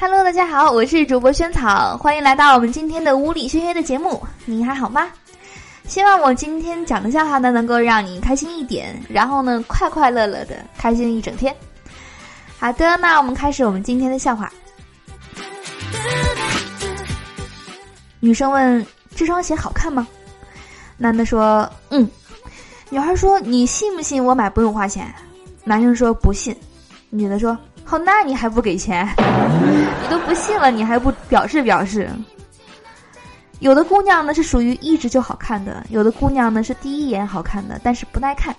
Hello，大家好，我是主播萱草，欢迎来到我们今天的无理轩谑的节目。你还好吗？希望我今天讲的笑话呢，能够让你开心一点，然后呢，快快乐乐的开心一整天。好的，那我们开始我们今天的笑话。女生问：“这双鞋好看吗？”男的说：“嗯。”女孩说：“你信不信我买不用花钱？”男生说：“不信。”女的说：“好，那你还不给钱？你都不信了，你还不表示表示？”有的姑娘呢是属于一直就好看的，有的姑娘呢是第一眼好看的，但是不耐看；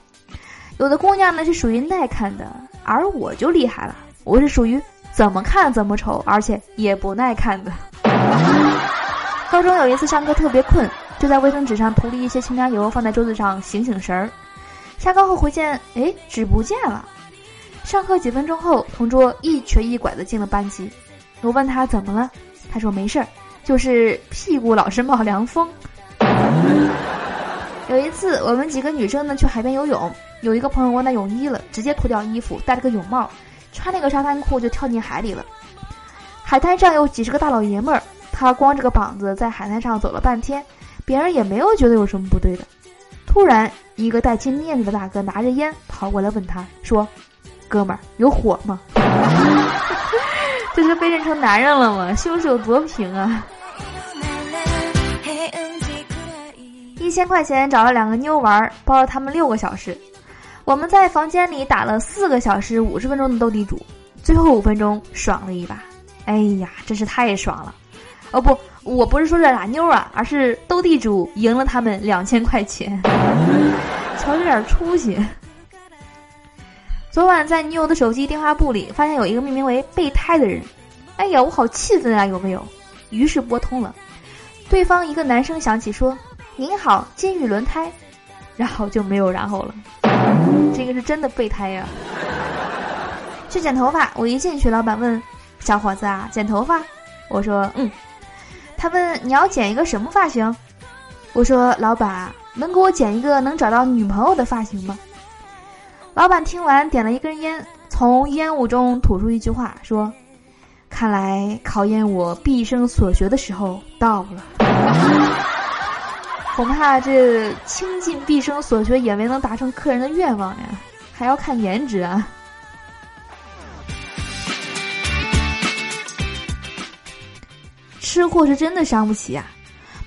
有的姑娘呢是属于耐看的，而我就厉害了，我是属于怎么看怎么丑，而且也不耐看的。高中有一次上课特别困，就在卫生纸上涂了一些清凉油，放在桌子上醒醒神儿。下课后回见，哎，纸不见了。上课几分钟后，同桌一瘸一拐的进了班级。我问他怎么了，他说没事儿，就是屁股老是冒凉风。有一次，我们几个女生呢去海边游泳，有一个朋友忘带泳衣了，直接脱掉衣服，戴了个泳帽，穿了个沙滩裤就跳进海里了。海滩上有几十个大老爷们儿。他光着个膀子在海滩上走了半天，别人也没有觉得有什么不对的。突然，一个戴金链子的大哥拿着烟跑过来问他说：“哥们儿，有火吗？” 这是被认成男人了吗？胸有多平啊！一千块钱找了两个妞玩，包了他们六个小时。我们在房间里打了四个小时五十分钟的斗地主，最后五分钟爽了一把。哎呀，真是太爽了！哦不，我不是说这俩妞啊，而是斗地主赢了他们两千块钱，瞧这点出息。昨晚在女友的手机电话簿里发现有一个命名为“备胎”的人，哎呀，我好气愤啊，有没有？于是拨通了，对方一个男生响起说：“您好，金宇轮胎。”然后就没有然后了。这个是真的备胎呀。去剪头发，我一进去，老板问：“小伙子啊，剪头发？”我说：“嗯。”他问你要剪一个什么发型？我说老板能给我剪一个能找到女朋友的发型吗？老板听完点了一根烟，从烟雾中吐出一句话说：“看来考验我毕生所学的时候到了。恐怕这倾尽毕生所学也没能达成客人的愿望呀，还要看颜值啊。”吃货是真的伤不起呀！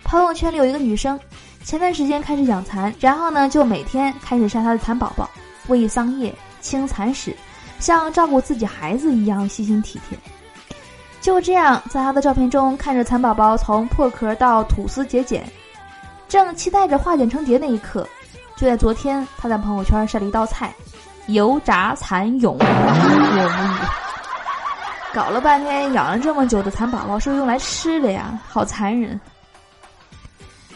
朋友圈里有一个女生，前段时间开始养蚕，然后呢就每天开始晒她的蚕宝宝，喂桑叶、清蚕屎，像照顾自己孩子一样细心体贴。就这样，在他的照片中看着蚕宝宝从破壳到吐丝结茧，正期待着化茧成蝶那一刻，就在昨天，他在朋友圈晒了一道菜：油炸蚕蛹。我无语。搞了半天，养了这么久的蚕宝宝是用来吃的呀，好残忍！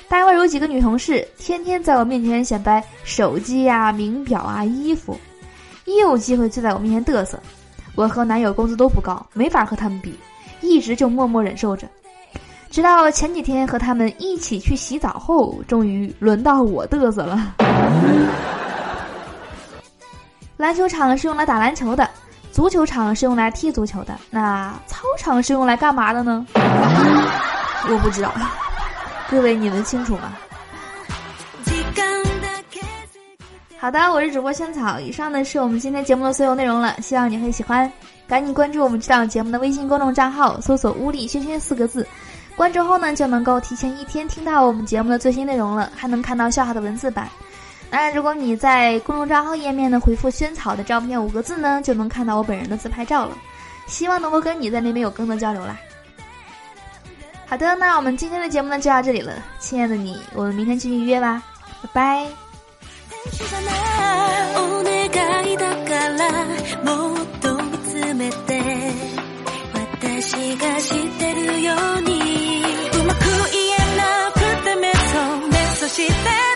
单位有几个女同事，天天在我面前显摆手机呀、名表啊、衣服，一有机会就在我面前嘚瑟。我和男友工资都不高，没法和他们比，一直就默默忍受着。直到前几天和他们一起去洗澡后，终于轮到我嘚瑟了。篮球场是用来打篮球的。足球场是用来踢足球的，那操场是用来干嘛的呢？我不知道，各位你们清楚吗？好的，我是主播萱草，以上呢是我们今天节目的所有内容了，希望你会喜欢。赶紧关注我们这档节目的微信公众账号，搜索“屋里轩轩”四个字，关注后呢就能够提前一天听到我们节目的最新内容了，还能看到笑话的文字版。那如果你在公众账号页面呢回复“萱草”的照片五个字呢，就能看到我本人的自拍照了。希望能够跟你在那边有更多交流啦。好的，那我们今天的节目呢就到这里了，亲爱的你，我们明天继续约吧，拜拜。「」